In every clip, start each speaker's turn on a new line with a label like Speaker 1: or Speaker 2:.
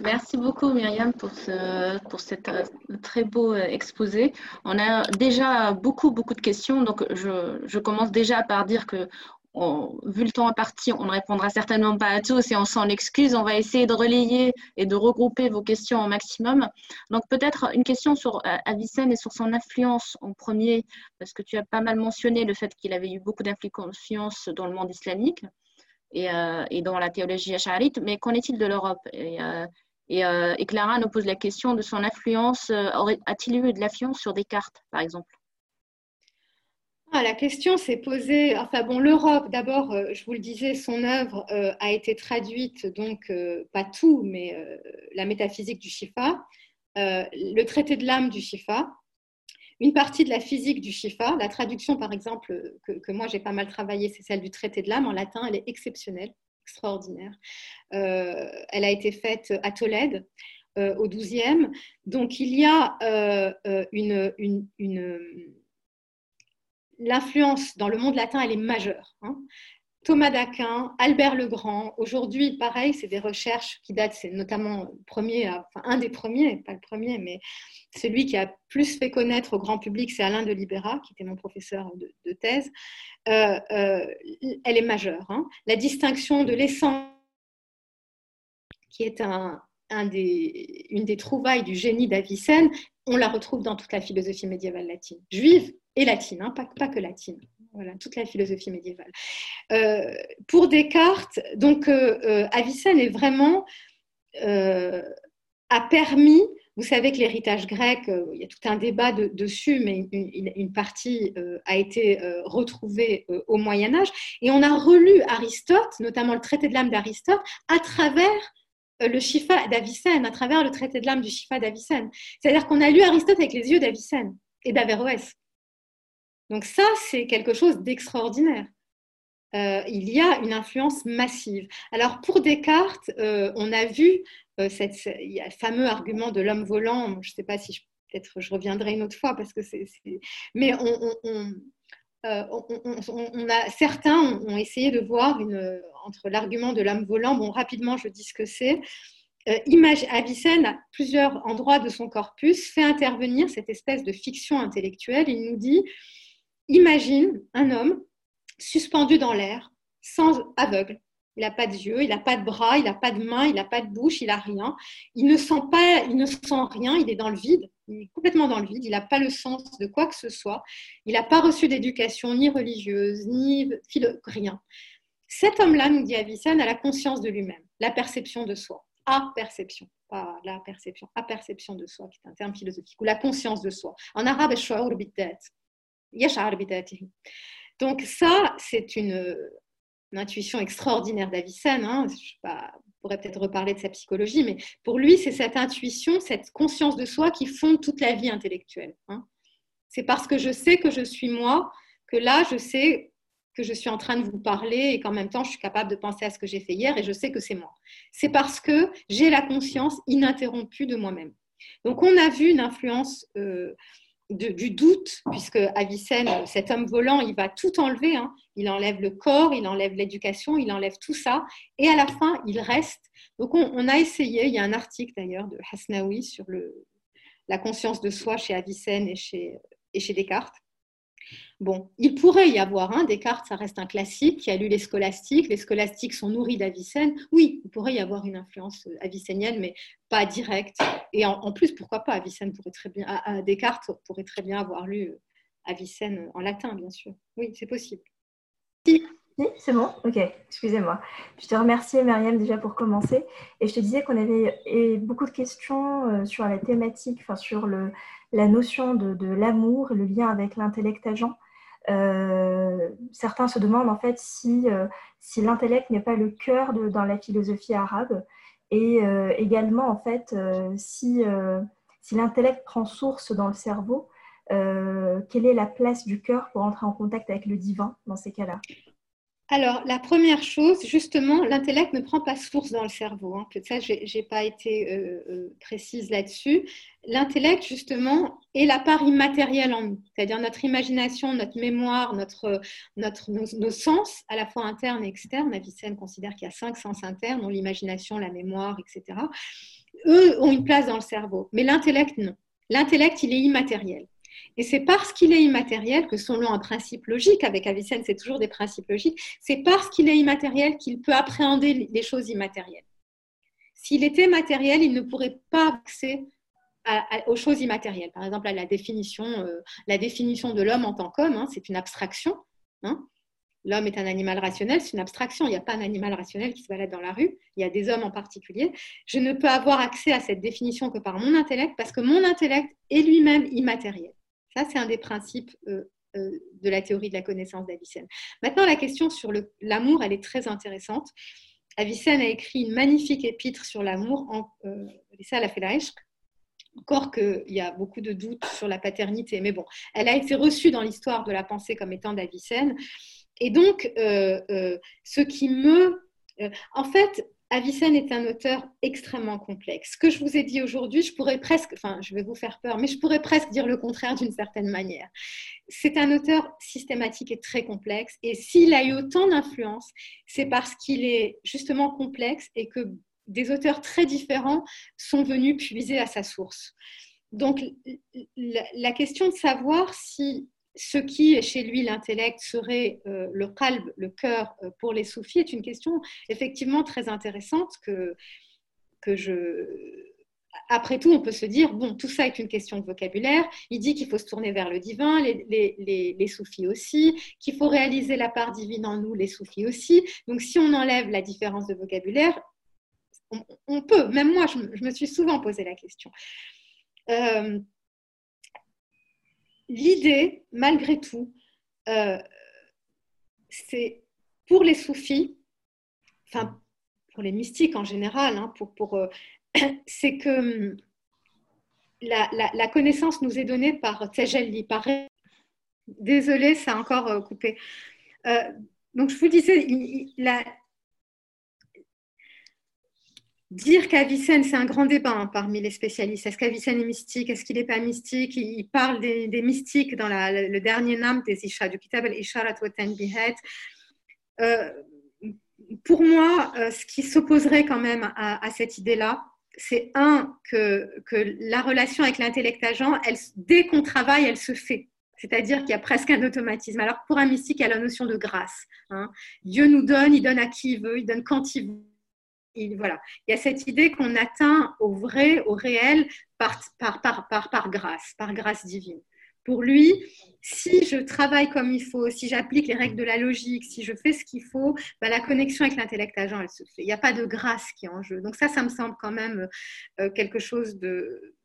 Speaker 1: Merci beaucoup Myriam pour, ce, pour cet euh, très beau euh, exposé. On a déjà beaucoup, beaucoup de questions, donc je, je commence déjà par dire que vu le temps imparti, on ne répondra certainement pas à tous et on s'en excuse. On va essayer de relayer et de regrouper vos questions au maximum. Donc peut-être une question sur euh, Avicenne et sur son influence en premier, parce que tu as pas mal mentionné le fait qu'il avait eu beaucoup d'influence dans le monde islamique et, dans la théologie acharite, mais qu'en est-il de l'Europe? Euh, et, Clara nous pose la question de son influence. Euh, a-t-il eu de l'influence sur Descartes, par exemple?
Speaker 2: Ah, la question s'est posée, enfin bon, l'Europe, d'abord, euh, je vous le disais, son œuvre a été traduite, donc pas tout, mais la métaphysique du Shifa, le traité de l'âme du Shifa, une partie de la physique du Shifa, la traduction par exemple que, que moi j'ai pas mal travaillé, c'est celle du traité de l'âme. En latin, elle est exceptionnelle extraordinaire. Euh, elle a été faite à Tolède euh, au 12e. Donc il y a euh, une, l'influence dans le monde latin, elle est majeure. Hein. Thomas d'Aquin, Albert le Grand. Aujourd'hui, pareil, c'est des recherches qui datent, c'est notamment premier, enfin, un des premiers, pas le premier, mais celui qui a plus fait connaître au grand public, c'est Alain de Libera, qui était mon professeur de, thèse. Euh, euh, elle est majeure. Hein. La distinction de l'essence, qui est un, une des trouvailles du génie d'Avicenne, on la retrouve dans toute la philosophie médiévale latine, juive et latine, hein, pas, que latine. Toute la philosophie médiévale. Euh, pour Descartes, donc euh, euh, Avicenne est vraiment a permis, vous savez que l'héritage grec, il y a tout un débat dessus, mais une, partie a été retrouvée au Moyen Âge, et on a relu Aristote, notamment le traité de l'âme d'Aristote, à travers le Shifa d'Avicenne, à travers le traité de l'âme du Shifa d'Avicenne. C'est-à-dire qu'on a lu Aristote avec les yeux d'Avicenne et d'Averroès. Donc ça, c'est quelque chose d'extraordinaire. Euh, il y a une influence massive. Alors pour Descartes, euh, on a vu euh, cette, le fameux argument de l'homme volant. Je ne sais pas si peut-être je reviendrai une autre fois parce que c'est, mais on, a certains ont, essayé de voir entre l'argument de l'homme volant. Bon, rapidement, je dis ce que c'est. Image, Avicenne, à plusieurs endroits de son corpus, fait intervenir cette espèce de fiction intellectuelle. Il nous dit Imagine un homme suspendu dans l'air, sans aveugle. Il n'a pas de yeux, il n'a pas de bras, il n'a pas de mains, il n'a pas de bouche, il n'a rien. Il ne sent pas, il ne sent rien, il est dans le vide, il est complètement dans le vide, il n'a pas le sens de quoi que ce soit. Il n'a pas reçu d'éducation ni religieuse, ni rien. Cet homme-là, nous dit Avicenne, a la conscience de lui-même, la perception de soi, à perception, pas la perception, à perception de soi, qui est un terme philosophique, ou la conscience de soi. En arabe, donc ça, c'est une, intuition extraordinaire d'Avicenne. Hein. Je pourrais peut-être reparler de sa psychologie, mais pour lui, c'est cette intuition, cette conscience de soi qui fonde toute la vie intellectuelle. Hein. C'est parce que je sais que je suis moi que là, je sais que je suis en train de vous parler et qu'en même temps, je suis capable de penser à ce que j'ai fait hier et je sais que c'est moi. C'est parce que j'ai la conscience ininterrompue de moi-même. Donc, on a vu une influence euh, du doute, puisque Avicenne, cet homme volant, il va tout enlever. Hein. Il enlève le corps, il enlève l'éducation, il enlève tout ça. Et à la fin, il reste. Donc, on, a essayé, il y a un article d'ailleurs de Hasnaoui sur la conscience de soi chez Avicenne et chez Descartes. Bon, il pourrait y avoir, un Descartes, ça reste un classique, qui a lu les scolastiques, les scolastiques sont nourris d'Avicenne. Oui, il pourrait y avoir une influence euh, avicénienne, mais pas directe. Et en, plus, pourquoi pas Avicenne pourrait très bien, Descartes pourrait très bien avoir lu euh, Avicenne en latin, bien sûr. Oui, c'est possible.
Speaker 3: Si, c'est bon Ok, excusez-moi. Je te remercie, Myriam, déjà pour commencer. Et je te disais qu'on avait beaucoup de questions euh, sur la thématique, sur la notion de, l'amour le lien avec l'intellect agent. Euh, certains se demandent en fait si, euh, l'intellect n'est pas le cœur dans la philosophie arabe et également en fait si, si l'intellect prend source dans le cerveau, quelle est la place du cœur pour entrer en contact avec le divin dans ces cas-là?
Speaker 2: Alors, la première chose, justement, l'intellect ne prend pas source dans le cerveau. Hein. Ça, je n'ai pas été euh, euh, précise là-dessus. L'intellect, justement, est la part immatérielle en nous, c'est-à-dire notre imagination, notre mémoire, nos, sens, à la fois internes et externes. Avicenne considère qu'il y a cinq sens internes, dont l'imagination, la mémoire, etc. eux ont une place dans le cerveau, mais l'intellect, non. L'intellect, il est immatériel. Et c'est parce qu'il est immatériel que selon un principe logique, avec Avicenne, c'est toujours des principes logiques, c'est parce qu'il est immatériel qu'il peut appréhender les choses immatérielles. S'il était matériel, il ne pourrait pas accéder aux choses immatérielles. Par exemple, la définition, euh, la définition de l'homme en tant qu'homme, hein, c'est une abstraction. Hein. L'homme est un animal rationnel, c'est une abstraction. Il n'y a pas un animal rationnel qui se balade dans la rue. Il y a des hommes en particulier. Je ne peux avoir accès à cette définition que par mon intellect parce que mon intellect est lui-même immatériel. Ça, c'est un des principes euh, euh, de la théorie de la connaissance d'Avicenne. Maintenant, la question sur l'amour, elle est très intéressante. Avicenne a écrit une magnifique épître sur l'amour, euh, ça, elle a fait la encore qu'il y a beaucoup de doutes sur la paternité, mais bon, elle a été reçue dans l'histoire de la pensée comme étant d'Avicenne. Et donc, euh, ce qui me... En fait, Avicenne est un auteur extrêmement complexe. Ce que je vous ai dit aujourd'hui, je pourrais presque, enfin, je vais vous faire peur, mais je pourrais presque dire le contraire d'une certaine manière. C'est un auteur systématique et très complexe. Et s'il a eu autant d'influence, c'est parce qu'il est justement complexe et que des auteurs très différents sont venus puiser à sa source. Donc, la question de savoir si ce qui est chez lui l'intellect serait euh, le qalb, le cœur euh, pour les soufis, est une question effectivement très intéressante que, que je... Après tout, on peut se dire, bon, tout ça est une question de vocabulaire. Il dit qu'il faut se tourner vers le divin, les, les, les, soufis aussi, qu'il faut réaliser la part divine en nous, les soufis aussi. Donc, si on enlève la différence de vocabulaire, on, peut. Même moi, je, me suis souvent posé la question. Euh, l'idée, malgré tout, euh, c'est pour les soufis, enfin pour les mystiques en général, hein, euh, c'est que hum, la, connaissance nous est donnée par Tejelli, par... Désolée, ça a encore euh, coupé. donc je vous disais, la, Dire qu'Avicenne, c'est un grand débat hein, parmi les spécialistes. Est-ce qu'Avicenne est mystique? Est-ce qu'il n'est pas mystique? Il parle des, mystiques dans le dernier nam des Isha, du Kitab al-Isharat wa euh, pour moi, euh, ce qui s'opposerait quand même à, cette idée-là, c'est un, que, la relation avec l'intellect agent, dès qu'on travaille, elle se fait. C'est-à-dire qu'il y a presque un automatisme. Alors pour un mystique, il y a la notion de grâce. Hein. Dieu nous donne, il donne à qui il veut, il donne quand il veut voilà, il y a cette idée qu'on atteint au vrai, au réel, par, par, par, par, par grâce, par grâce divine. Pour lui, si je travaille comme il faut, si j'applique les règles de la logique, si je fais ce qu'il faut, bah, la connexion avec l'intellect agent, elle se fait. Il n'y a pas de grâce qui est en jeu. Donc ça, ça me semble quand même euh, quelque chose de...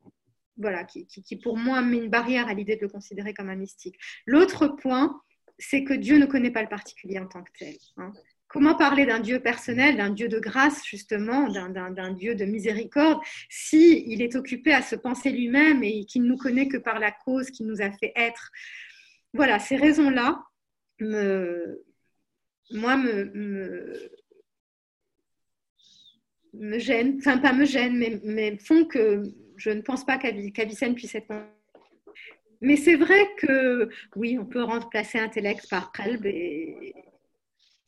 Speaker 2: Voilà, qui, qui, pour moi met une barrière à l'idée de le considérer comme un mystique. L'autre point, c'est que Dieu ne connaît pas le particulier en tant que tel. Hein. Comment parler d'un Dieu personnel, d'un Dieu de grâce, justement, d'un Dieu de miséricorde, s'il il est occupé à se penser lui-même et qu'il ne nous connaît que par la cause qui nous a fait être? Voilà, ces raisons-là, moi, me, gênent, enfin pas me gênent, mais, font que je ne pense pas qu'Avicenne puisse être... Mais c'est vrai que, oui, on peut remplacer intellect par qalb et,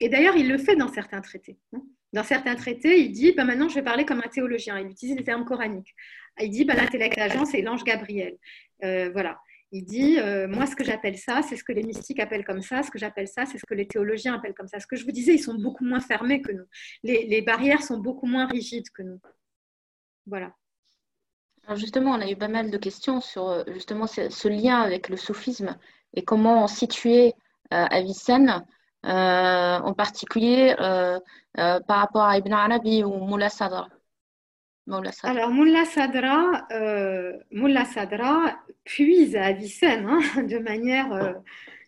Speaker 2: et d'ailleurs, il le fait dans certains traités. Hein. Dans certains traités, il dit bah, maintenant, je vais parler comme un théologien. Il utilise les termes coraniques. Il dit bah, l'intellect agent, c'est l'ange Gabriel. Euh, voilà. Il dit euh, moi, ce que j'appelle ça, c'est ce que les mystiques appellent comme ça. Ce que j'appelle ça, c'est ce que les théologiens appellent comme ça. Ce que je vous disais, ils sont beaucoup moins fermés que nous. Les, barrières sont beaucoup moins rigides que nous. Voilà.
Speaker 1: Alors justement, on a eu pas mal de questions sur euh, justement ce, lien avec le soufisme et comment situer Avicenne en particulier euh, euh, par rapport à Ibn Arabi ou Moula Sadra.
Speaker 2: Alors, Moula Sadra, Moula Sadra puise à Avicenne hein, de manière.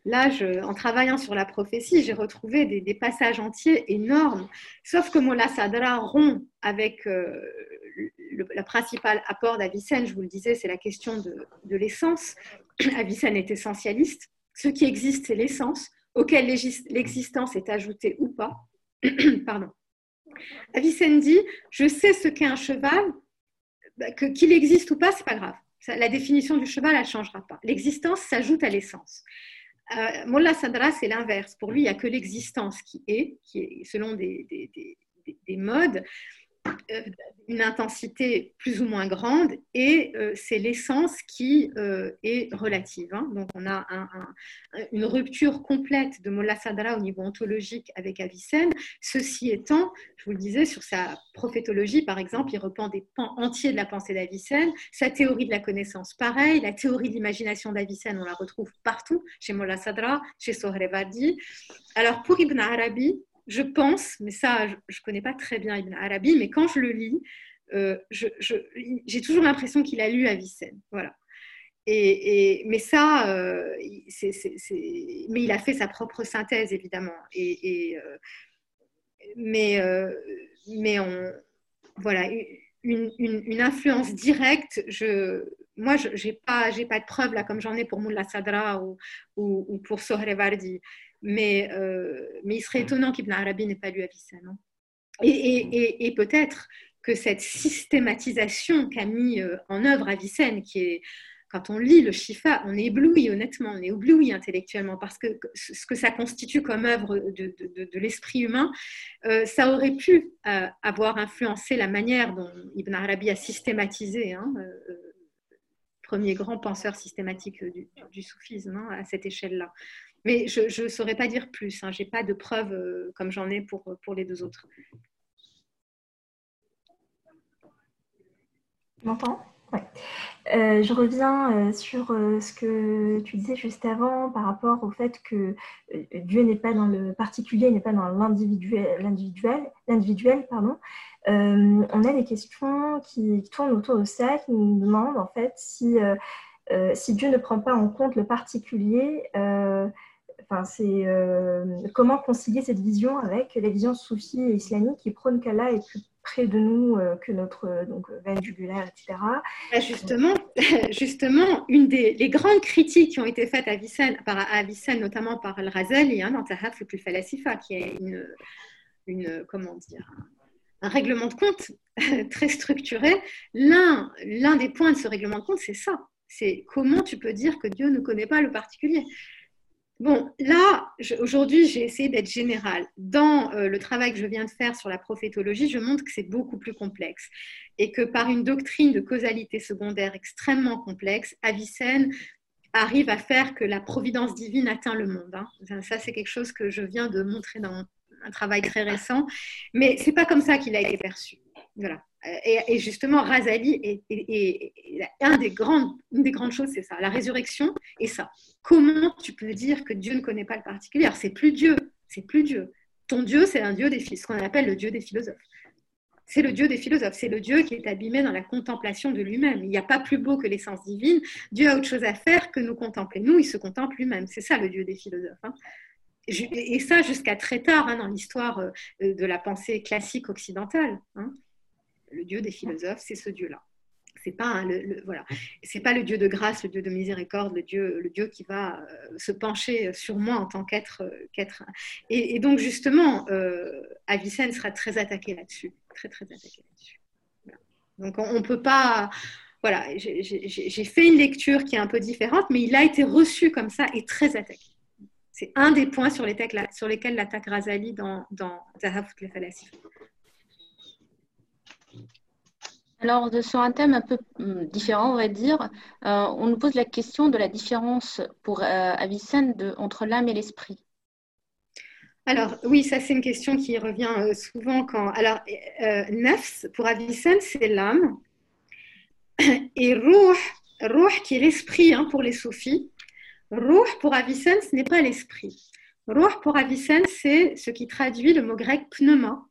Speaker 2: là, en travaillant sur la prophétie, j'ai retrouvé des, passages entiers énormes. Sauf que Moula Sadra rompt avec le, principal apport d'Avicenne, je vous le disais, c'est la question de, de l'essence. Avicenne est essentialiste. Ce qui existe, c'est l'essence auquel l'existence est ajoutée ou pas. Pardon. Avicenne dit Je sais ce qu'est un cheval, bah, qu'il existe ou pas, c'est pas grave. La définition du cheval, elle ne changera pas. L'existence s'ajoute à l'essence. Euh, Molla Sadra, c'est l'inverse. Pour lui, il n'y a que l'existence qui est, qui est selon des, modes. Euh, une intensité plus ou moins grande et euh, c'est l'essence qui euh, est relative. Hein. Donc on a une rupture complète de Molla Sadra au niveau ontologique avec Avicenne. Ceci étant, je vous le disais, sur sa prophétologie par exemple, il reprend des pans entiers de la pensée d'Avicenne. Sa théorie de la connaissance, pareil. La théorie de l'imagination d'Avicenne, on la retrouve partout, chez Molla Sadra, chez Sohrevardi. Alors pour Ibn Arabi, je pense, mais ça, je ne connais pas très bien Ibn Arabi, mais quand je le lis, euh, j'ai toujours l'impression qu'il a lu Avicenne. Voilà. Et, mais ça, euh, mais il a fait sa propre synthèse, évidemment. Et, euh, mais, mais on, voilà, une, influence directe, moi, je n'ai pas, pas de preuves, là, comme j'en ai pour Moula Sadra ou, ou, ou pour Sohrevardi. Mais, euh, mais il serait étonnant qu'Ibn Arabi n'ait pas lu Avicenne. Hein. Et, et, et, peut-être que cette systématisation qu'a mis euh, en œuvre Avicenne, qui est, quand on lit le Shifa, on est ébloui, honnêtement, on est ébloui intellectuellement, parce que ce que ça constitue comme œuvre de, de, de, l'esprit humain, euh, ça aurait pu avoir influencé la manière dont Ibn Arabi a systématisé, hein, premier grand penseur systématique du, du soufisme hein, à cette échelle-là. Mais je ne saurais pas dire plus. Hein. Je n'ai pas de preuves euh, comme j'en ai pour, pour les deux autres.
Speaker 3: Euh, je reviens euh, sur ce que tu disais juste avant par rapport au fait que Dieu n'est pas dans le particulier, n'est pas dans l'individuel pardon. on a des questions qui tournent autour de ça, qui nous demandent en fait si, si Dieu ne prend pas en compte le particulier, Enfin, c'est euh, comment concilier cette vision avec la vision soufie et islamique qui prône qu'Allah est plus près de nous euh, que notre euh, donc, veine jugulaire, etc.
Speaker 2: Bah, justement, justement, une des les grandes critiques qui ont été faites à Avicenne, notamment par Al-Razali, hein, dans Tahaf plus falasifa, qui est une, comment dire, un règlement de compte très structuré. L'un des points de ce règlement de compte, c'est ça. C'est comment tu peux dire que Dieu ne connaît pas le particulier. Bon, là, aujourd'hui, j'ai essayé d'être générale. Dans euh, le travail que je viens de faire sur la prophétologie, je montre que c'est beaucoup plus complexe et que par une doctrine de causalité secondaire extrêmement complexe, Avicenne arrive à faire que la providence divine atteint le monde. Hein. Ça, c'est quelque chose que je viens de montrer dans un travail très récent, mais c'est pas comme ça qu'il a été perçu. Voilà. Et, justement, Razali est, une des grandes choses, c'est ça, la résurrection et ça. Comment tu peux dire que Dieu ne connaît pas le particulier? C'est plus Dieu, c'est plus Dieu. Ton Dieu, c'est un Dieu des ce qu'on appelle le Dieu des philosophes. C'est le Dieu des philosophes, c'est le Dieu qui est abîmé dans la contemplation de lui-même. Il n'y a pas plus beau que l'essence divine. Dieu a autre chose à faire que nous contempler. Nous, il se contemple lui-même. C'est ça le Dieu des philosophes. Hein. Et ça jusqu'à très tard hein, dans l'histoire euh, de la pensée classique occidentale. Hein le Dieu des philosophes, c'est ce Dieu-là. C'est pas le, voilà, c'est pas le Dieu de grâce, le Dieu de miséricorde, le Dieu, le Dieu qui va euh, se pencher sur moi en tant qu'être, euh. Et, donc justement, euh, Avicenne sera très attaqué là-dessus, très très attaqué là-dessus. Donc on, ne peut pas, voilà, j'ai fait une lecture qui est un peu différente, mais il a été reçu comme ça et très attaqué. C'est un des points sur, les sur lesquels l'attaque Razali dans, dans Zahaf les
Speaker 1: alors, sur un thème un peu hum, différent, on va dire, euh, on nous pose la question de la différence pour euh, Avicenne entre l'âme et l'esprit.
Speaker 2: Alors, oui, ça, c'est une question qui revient euh, souvent quand. Alors, nefs, pour Avicenne, c'est l'âme. Et ruh, ruh qui est l'esprit hein, pour les soufis. Ruh, pour Avicenne, ce n'est pas l'esprit. Ruh, pour Avicenne, c'est ce qui traduit le mot grec pneuma.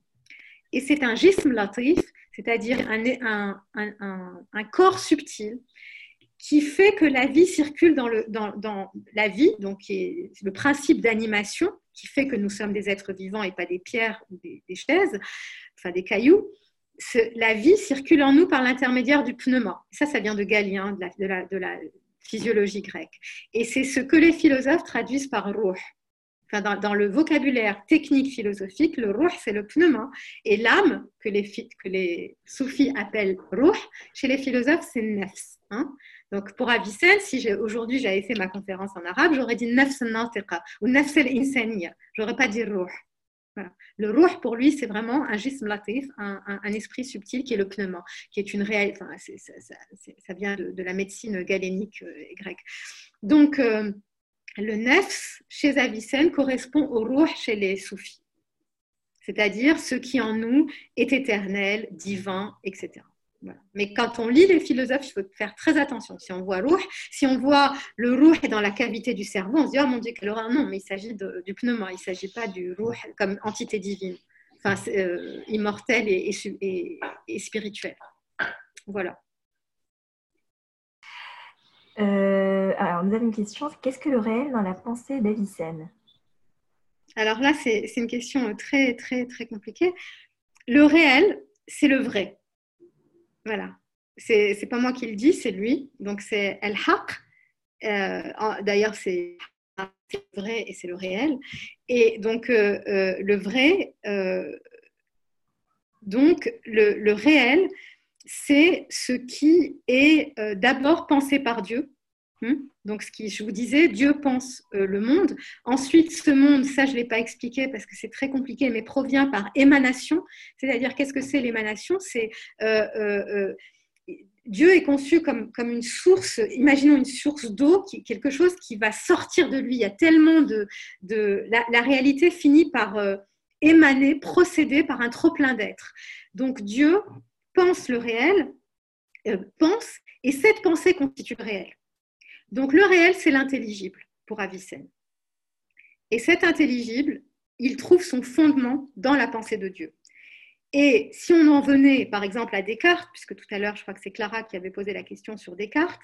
Speaker 2: Et c'est un gism latif c'est-à-dire un, corps subtil qui fait que la vie circule dans, la vie, donc le principe d'animation qui fait que nous sommes des êtres vivants et pas des pierres ou des, chaises, enfin des cailloux. la vie circule en nous par l'intermédiaire du pneuma. Ça, ça vient de Galien, de la, physiologie grecque. Et c'est ce que les philosophes traduisent par dans, le vocabulaire technique philosophique, le ruh, c'est le pneuma. Et l'âme, que les, que soufis appellent ruh, chez les philosophes, c'est nefs. Hein. Donc, pour Avicenne, si aujourd'hui j'avais fait ma conférence en arabe, j'aurais dit nefs natiqa ou nefs al-insaniya. J'aurais pas dit ruh. Le ruh, pour lui, c'est vraiment un jism latif, un, esprit subtil qui est le pneuma, qui est une réelle. Ça, vient de, la médecine galénique euh, grecque. Donc, euh, le nefs chez Avicenne correspond au ruh chez les soufis, c'est-à-dire ce qui en nous est éternel, divin, etc. Mais quand on lit les philosophes, il faut faire très attention. Si on voit ruh, si on voit le ruh dans la cavité du cerveau, on se dit oh mon Dieu quelle horreur non, mais il s'agit du pneuma, il ne s'agit pas du ruh comme entité divine, enfin euh, immortelle et, et, spirituelle. Voilà.
Speaker 3: Euh, alors nous avons une question qu'est-ce que le réel dans la pensée d'Avicenne?
Speaker 2: Alors là, c'est une question très très très compliquée. Le réel, c'est le vrai voilà. C'est, pas moi qui le dis, c'est lui. Donc c'est El Haq. Euh, d'ailleurs, c'est le vrai et c'est le réel. Et donc, euh, le vrai, donc, le, réel, c'est ce qui est d'abord pensé par Dieu. Hmm? Donc, ce qui, je vous disais, Dieu pense le monde. Ensuite, ce monde, ça, je ne l'ai pas expliqué parce que c'est très compliqué, mais provient par émanation. C'est-à-dire, qu'est-ce que c'est l'émanation? C'est Dieu est conçu comme, comme une source, imaginons une source d'eau, quelque chose qui va sortir de lui. Il y a tellement de... de la, réalité finit par euh, émaner, procéder par un trop-plein d'être. Donc Dieu pense le réel, euh, pense, et cette pensée constitue le réel. Donc le réel, c'est l'intelligible pour Avicenne. Et cet intelligible, il trouve son fondement dans la pensée de Dieu. Et si on en venait, par exemple, à Descartes, puisque tout à l'heure, je crois que c'est Clara qui avait posé la question sur Descartes,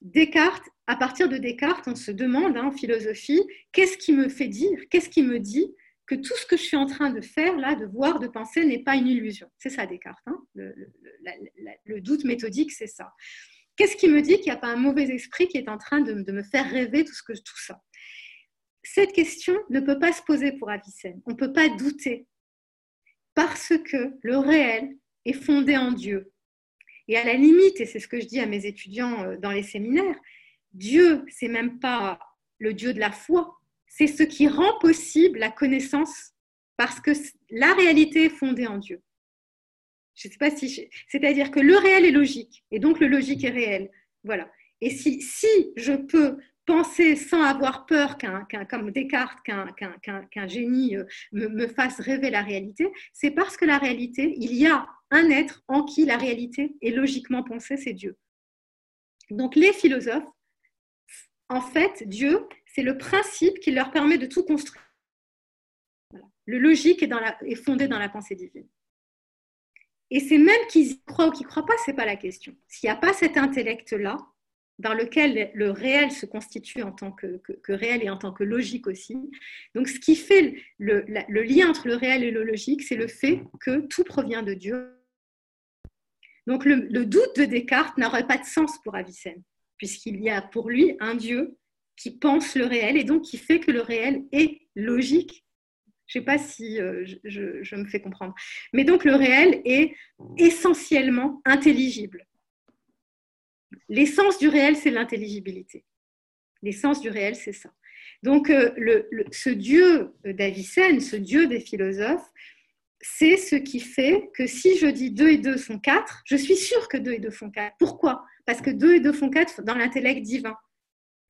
Speaker 2: Descartes, à partir de Descartes, on se demande hein, en philosophie, qu'est-ce qui me fait dire, qu'est-ce qui me dit que tout ce que je suis en train de faire, là, de voir, de penser, n'est pas une illusion. C'est ça Descartes. Hein. le, doute méthodique, c'est ça. Qu'est-ce qui me dit qu'il n'y a pas un mauvais esprit qui est en train de, me faire rêver tout, ce que, tout ça? Cette question ne peut pas se poser pour Avicenne. On ne peut pas douter parce que le réel est fondé en Dieu. Et à la limite, et c'est ce que je dis à mes étudiants euh, dans les séminaires, Dieu, c'est même pas le Dieu de la foi, c'est ce qui rend possible la connaissance, parce que la réalité est fondée en Dieu. Je sais pas si, c'est-à-dire que le réel est logique, et donc le logique est réel. Voilà. Et si, si je peux penser sans avoir peur qu'un, comme Descartes, qu'un, génie euh, me, fasse rêver la réalité, c'est parce que la réalité, il y a un être en qui la réalité est logiquement pensée, c'est Dieu. Donc les philosophes, en fait, Dieu, c'est le principe qui leur permet de tout construire. Le logique est, fondé dans la pensée divine. Et c'est même qu'ils y croient ou qu'ils ne croient pas, ce n'est pas la question. S'il n'y a pas cet intellect-là, dans lequel le réel se constitue en tant que, réel et en tant que logique aussi. Donc ce qui fait le, lien entre le réel et le logique, c'est le fait que tout provient de Dieu. Donc le, doute de Descartes n'aurait pas de sens pour Avicenne, puisqu'il y a pour lui un Dieu qui pense le réel et donc qui fait que le réel est logique. Je ne sais pas si euh, je me fais comprendre. Mais donc le réel est essentiellement intelligible. L'essence du réel, c'est l'intelligibilité. L'essence du réel, c'est ça. Donc, euh, ce Dieu d'Avicenne, ce Dieu des philosophes, c'est ce qui fait que si je dis 2 et 2 font 4, je suis sûre que 2 et 2 font 4. Pourquoi? Parce que 2 et 2 font 4 dans l'intellect divin.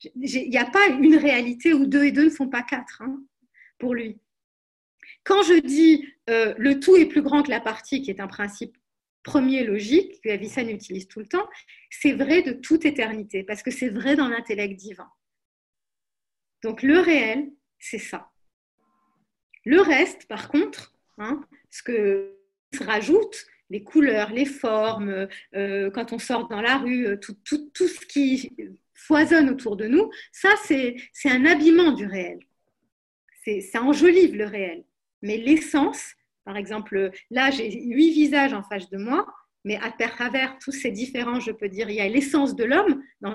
Speaker 2: Il n'y a pas une réalité où 2 et 2 ne font pas 4 hein, pour lui. Quand je dis euh, le tout est plus grand que la partie, qui est un principe premier logique que Avicenne utilise tout le temps, c'est vrai de toute éternité, parce que c'est vrai dans l'intellect divin. Donc le réel, c'est ça. Le reste, par contre, hein, ce que se rajoute, les couleurs, les formes, euh, quand on sort dans la rue, euh, tout, tout, tout, ce qui foisonne autour de nous, ça, c'est un habillement du réel. Ça enjolive le réel. Mais l'essence, par exemple, là, j'ai huit visages en face de moi, mais à travers tous ces différents, je peux dire, il y a l'essence de l'homme. Euh,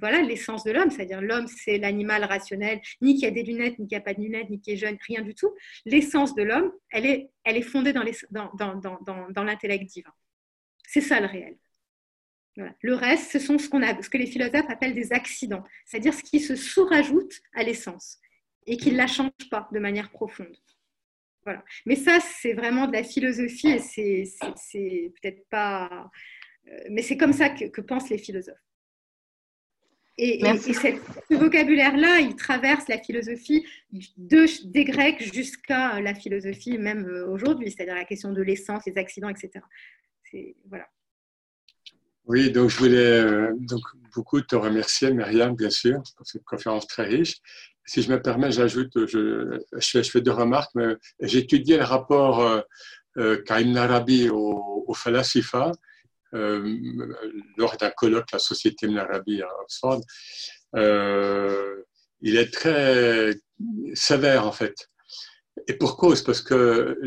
Speaker 2: voilà, l'essence de l'homme, c'est-à-dire l'homme, c'est l'animal rationnel, ni qui a des lunettes, ni qui a pas de lunettes, ni qui est jeune, rien du tout. L'essence de l'homme, elle est, fondée dans, l'intellect divin. C'est ça le réel. Le reste, ce sont ce, ce que les philosophes appellent des accidents, c'est-à-dire ce qui se sous-rajoute à l'essence et qui ne la change pas de manière profonde. Voilà. Mais ça, c'est vraiment de la philosophie et c'est peut-être pas. Euh, mais c'est comme ça que, pensent les philosophes. Et, ce vocabulaire-là, il traverse la philosophie de, des Grecs jusqu'à la philosophie même euh, aujourd'hui, c'est-à-dire la question de l'essence, les accidents, etc. Voilà.
Speaker 4: Oui, donc je voulais euh, donc beaucoup te remercier, Myriam, bien sûr, pour cette conférence très riche. Si je me permets, j'ajoute, je, fais deux remarques. J'ai étudié le rapport euh, euh Arabi au, au Falasifa euh, lors d'un colloque à la Société Ibn Arabi à Oxford. Euh, il est très sévère, en fait. Et pour cause, parce que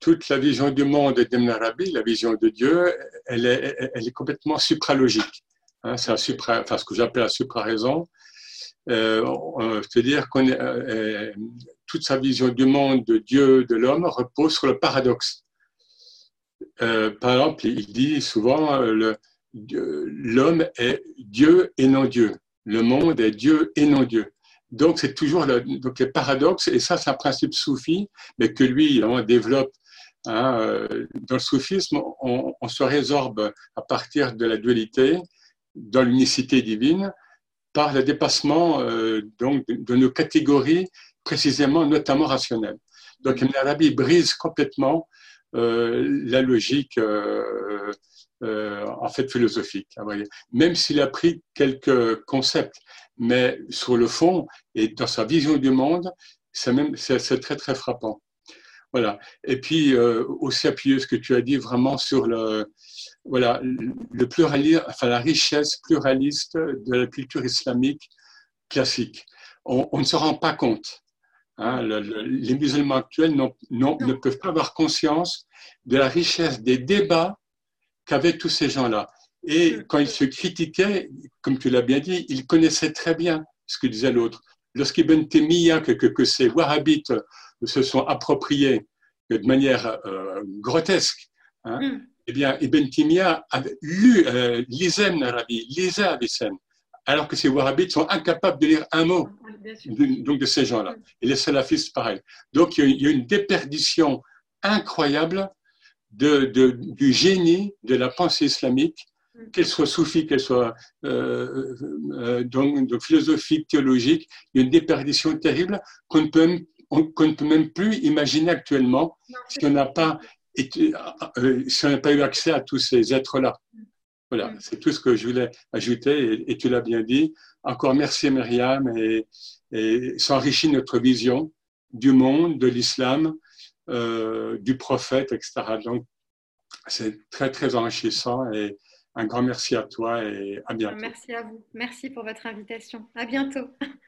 Speaker 4: toute la vision du monde d'Ibn Arabi, la vision de Dieu, elle est, elle est complètement supralogique. Hein, c'est enfin, ce que j'appelle la supraraison. Euh, C'est-à-dire que euh, euh, toute sa vision du monde, de Dieu, de l'homme, repose sur le paradoxe. Euh, par exemple, il dit souvent l'homme est Dieu et non Dieu. Le monde est Dieu et non Dieu. Donc, c'est toujours le, donc les paradoxes, et ça, c'est un principe soufi, mais que lui, on développe. Hein, euh, dans le soufisme, on, se résorbe à partir de la dualité dans l'unicité divine par le dépassement euh, donc, de nos catégories, précisément, notamment rationnelles. Donc, Ibn Arabi brise complètement euh, la logique euh, en fait philosophique. Hein, Même s'il a pris quelques concepts mais sur le fond et dans sa vision du monde, c'est même c'est très très frappant. Voilà. Et puis aussi appuyer ce que tu as dit vraiment sur le voilà le pluralisme, enfin la richesse pluraliste de la culture islamique classique. On, on ne se rend pas compte. Hein, les musulmans actuels ne peuvent pas avoir conscience de la richesse des débats qu'avaient tous ces gens-là. Et quand il se critiquait, comme tu l'as bien dit, il connaissait très bien ce que disait l'autre. Lorsqu'Ibn Taymiyyah, que, que, que, ces wahhabites se sont appropriés de manière euh, grotesque, hein, mm. Eh bien, Ibn Taymiyyah avait lu, euh, lisait Narabi, lisait Avicenne, alors que ces wahhabites sont incapables de lire un mot de, donc de ces gens-là. Mm. Et les salafistes, pareil. Donc, il y a une déperdition incroyable de, de, du génie de la pensée islamique qu'elle soit soufie, qu'elle soit euh, euh, donc, philosophique, théologique, il y a une déperdition terrible qu'on ne peut, ne peut même plus imaginer actuellement si on n'a pas, euh, si on pas eu accès à tous ces êtres-là. Voilà, mm. c'est tout ce que je voulais ajouter et, tu l'as bien dit. Encore merci Myriam et, et ça enrichit notre vision du monde, de l'islam, du prophète, etc. Donc, c'est très, très enrichissant et, un grand merci à toi et à bientôt.
Speaker 2: Merci à vous. Merci pour votre invitation. À bientôt.